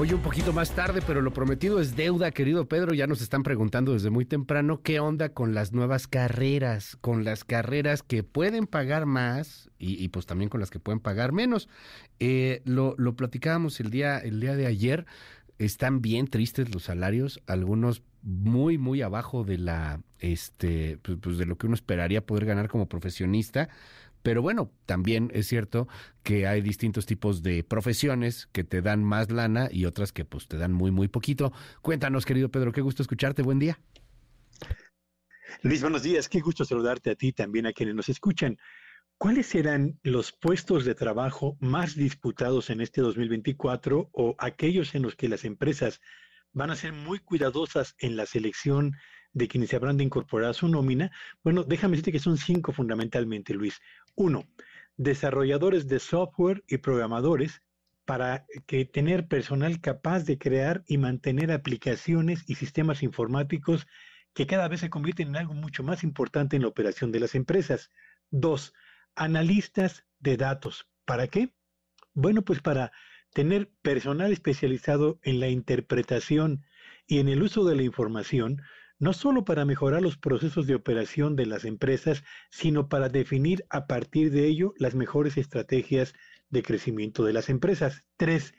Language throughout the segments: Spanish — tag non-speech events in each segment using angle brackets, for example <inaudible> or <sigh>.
Hoy un poquito más tarde, pero lo prometido es deuda, querido Pedro. Ya nos están preguntando desde muy temprano qué onda con las nuevas carreras, con las carreras que pueden pagar más y, pues también con las que pueden pagar menos. Eh, lo, lo platicábamos el día, el día de ayer. Están bien tristes los salarios, algunos muy, muy abajo de la, este, pues, pues de lo que uno esperaría poder ganar como profesionista. Pero bueno, también es cierto que hay distintos tipos de profesiones que te dan más lana y otras que pues te dan muy, muy poquito. Cuéntanos, querido Pedro, qué gusto escucharte. Buen día. Luis, buenos días. Qué gusto saludarte a ti también a quienes nos escuchan. ¿Cuáles serán los puestos de trabajo más disputados en este 2024 o aquellos en los que las empresas van a ser muy cuidadosas en la selección de quienes se habrán de incorporar a su nómina? Bueno, déjame decirte que son cinco fundamentalmente, Luis. Uno, desarrolladores de software y programadores para que tener personal capaz de crear y mantener aplicaciones y sistemas informáticos que cada vez se convierten en algo mucho más importante en la operación de las empresas. Dos, analistas de datos. ¿Para qué? Bueno, pues para tener personal especializado en la interpretación y en el uso de la información no solo para mejorar los procesos de operación de las empresas, sino para definir a partir de ello las mejores estrategias de crecimiento de las empresas. Tres,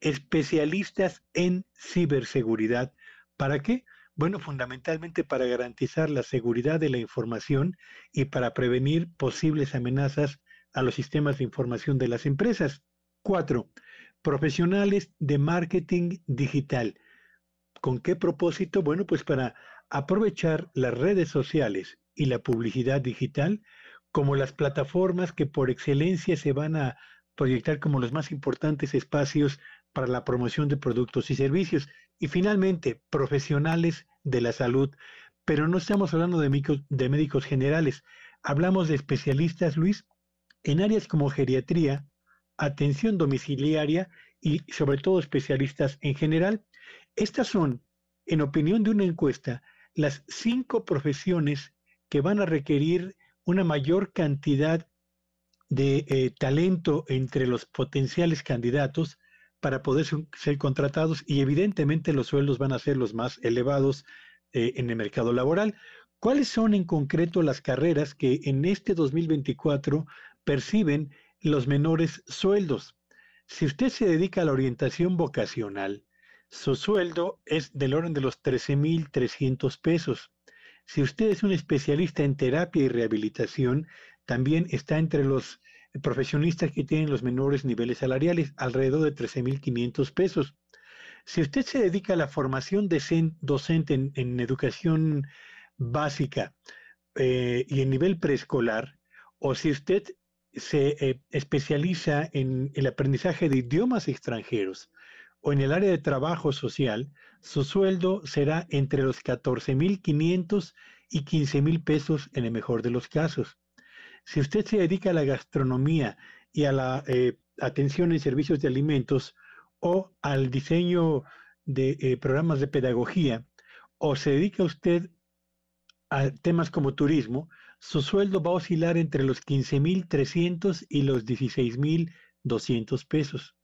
especialistas en ciberseguridad. ¿Para qué? Bueno, fundamentalmente para garantizar la seguridad de la información y para prevenir posibles amenazas a los sistemas de información de las empresas. Cuatro, profesionales de marketing digital. ¿Con qué propósito? Bueno, pues para aprovechar las redes sociales y la publicidad digital como las plataformas que por excelencia se van a proyectar como los más importantes espacios para la promoción de productos y servicios. Y finalmente, profesionales de la salud. Pero no estamos hablando de, de médicos generales, hablamos de especialistas, Luis, en áreas como geriatría, atención domiciliaria y sobre todo especialistas en general. Estas son, en opinión de una encuesta, las cinco profesiones que van a requerir una mayor cantidad de eh, talento entre los potenciales candidatos para poder ser contratados y evidentemente los sueldos van a ser los más elevados eh, en el mercado laboral. ¿Cuáles son en concreto las carreras que en este 2024 perciben los menores sueldos? Si usted se dedica a la orientación vocacional, su sueldo es del orden de los 13.300 pesos. Si usted es un especialista en terapia y rehabilitación, también está entre los profesionistas que tienen los menores niveles salariales, alrededor de 13.500 pesos. Si usted se dedica a la formación docente en, educación básica eh, y en nivel preescolar, o si usted se eh, especializa en el aprendizaje de idiomas extranjeros, o en el área de trabajo social, su sueldo será entre los 14.500 y 15.000 pesos en el mejor de los casos. Si usted se dedica a la gastronomía y a la eh, atención en servicios de alimentos o al diseño de eh, programas de pedagogía, o se dedica usted a temas como turismo, su sueldo va a oscilar entre los 15.300 y los 16.200 pesos.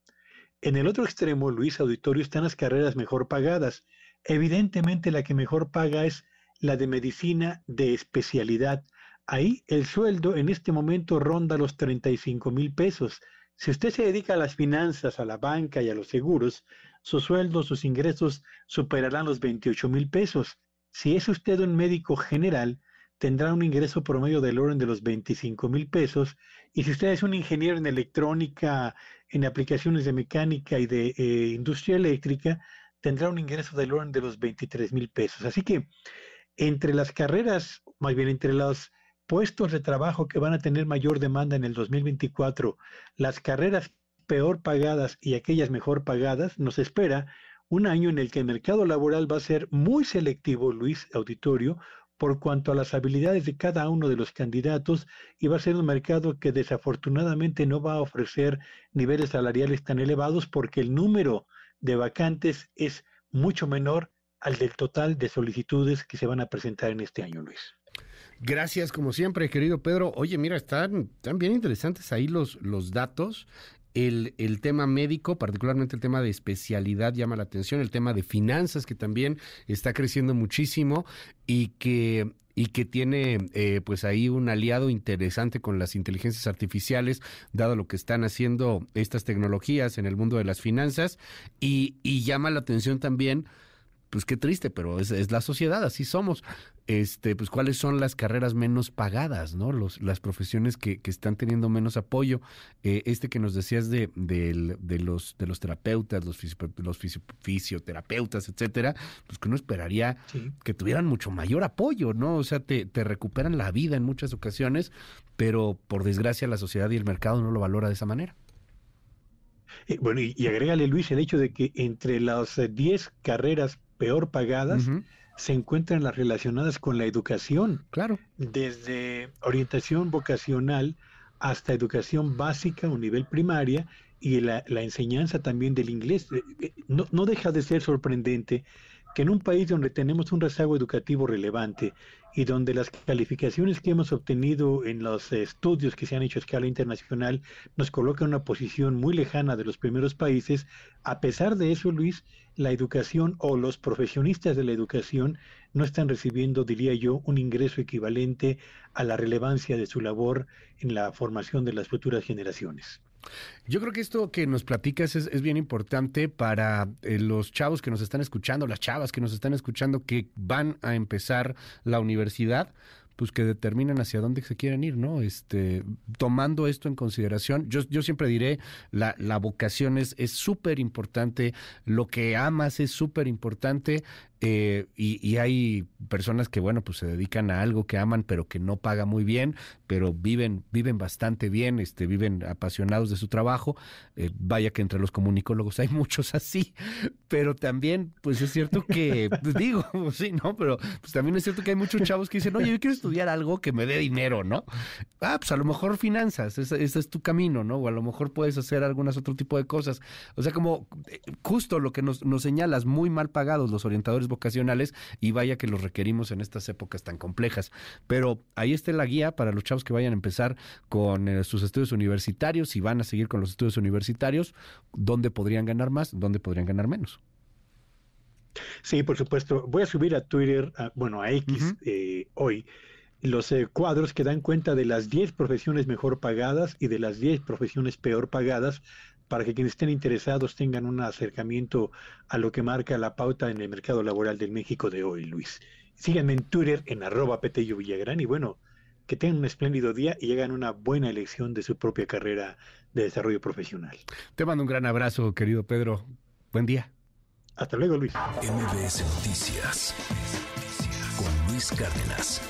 En el otro extremo, Luis Auditorio, están las carreras mejor pagadas. Evidentemente la que mejor paga es la de medicina de especialidad. Ahí el sueldo en este momento ronda los 35 mil pesos. Si usted se dedica a las finanzas, a la banca y a los seguros, su sueldo, sus ingresos superarán los 28 mil pesos. Si es usted un médico general, tendrá un ingreso promedio del orden de los 25 mil pesos. Y si usted es un ingeniero en electrónica, en aplicaciones de mecánica y de eh, industria eléctrica, tendrá un ingreso del orden de los 23 mil pesos. Así que entre las carreras, más bien entre los puestos de trabajo que van a tener mayor demanda en el 2024, las carreras peor pagadas y aquellas mejor pagadas, nos espera un año en el que el mercado laboral va a ser muy selectivo, Luis Auditorio, por cuanto a las habilidades de cada uno de los candidatos y va a ser un mercado que desafortunadamente no va a ofrecer niveles salariales tan elevados porque el número de vacantes es mucho menor al del total de solicitudes que se van a presentar en este año, Luis. Gracias, como siempre, querido Pedro. Oye, mira, están, están bien interesantes ahí los, los datos. El, el, tema médico, particularmente el tema de especialidad llama la atención, el tema de finanzas que también está creciendo muchísimo y que y que tiene eh, pues ahí un aliado interesante con las inteligencias artificiales, dado lo que están haciendo estas tecnologías en el mundo de las finanzas, y, y llama la atención también pues qué triste, pero es, es, la sociedad, así somos. Este, pues cuáles son las carreras menos pagadas, ¿no? Los, las profesiones que, que están teniendo menos apoyo. Eh, este que nos decías de, de, de, los, de los terapeutas, los, fisio, los fisio, fisioterapeutas, etcétera, pues que uno esperaría sí. que tuvieran mucho mayor apoyo, ¿no? O sea, te, te recuperan la vida en muchas ocasiones, pero por desgracia la sociedad y el mercado no lo valora de esa manera. Eh, bueno, y, y agrégale, Luis, el hecho de que entre las 10 eh, carreras peor pagadas, uh -huh. Se encuentran las relacionadas con la educación. Claro. Desde orientación vocacional hasta educación básica o nivel primaria y la, la enseñanza también del inglés. No, no deja de ser sorprendente que en un país donde tenemos un rezago educativo relevante y donde las calificaciones que hemos obtenido en los estudios que se han hecho a escala internacional nos colocan en una posición muy lejana de los primeros países, a pesar de eso, Luis, la educación o los profesionistas de la educación no están recibiendo, diría yo, un ingreso equivalente a la relevancia de su labor en la formación de las futuras generaciones. Yo creo que esto que nos platicas es, es bien importante para eh, los chavos que nos están escuchando, las chavas que nos están escuchando, que van a empezar la universidad, pues que determinan hacia dónde se quieren ir, ¿no? Este, tomando esto en consideración, yo, yo siempre diré, la, la vocación es súper importante, lo que amas es súper importante, eh, y, y, hay personas que, bueno, pues se dedican a algo que aman, pero que no paga muy bien, pero viven, viven bastante bien, este, viven apasionados de su trabajo. Eh, vaya que entre los comunicólogos hay <laughs> muchos así, pero también, pues es cierto que, pues digo, <laughs> sí, ¿no? Pero pues también es cierto que hay muchos chavos que dicen, oye, yo quiero estudiar algo que me dé dinero, ¿no? Ah, pues a lo mejor finanzas, ese, es tu camino, ¿no? O a lo mejor puedes hacer algunas otro tipo de cosas. O sea, como eh, justo lo que nos, nos señalas, muy mal pagados los orientadores vocacionales y vaya que los requerimos en estas épocas tan complejas. Pero ahí está la guía para los chavos que vayan a empezar con eh, sus estudios universitarios y van a seguir con los estudios universitarios, dónde podrían ganar más, dónde podrían ganar menos. Sí, por supuesto. Voy a subir a Twitter, a, bueno, a X uh -huh. eh, hoy, los eh, cuadros que dan cuenta de las 10 profesiones mejor pagadas y de las 10 profesiones peor pagadas para que quienes estén interesados tengan un acercamiento a lo que marca la pauta en el mercado laboral del México de hoy, Luis. Síganme en Twitter en arroba Petello Villagrán y bueno, que tengan un espléndido día y hagan una buena elección de su propia carrera de desarrollo profesional. Te mando un gran abrazo, querido Pedro. Buen día. Hasta luego, Luis. MBS Noticias con Luis Cárdenas.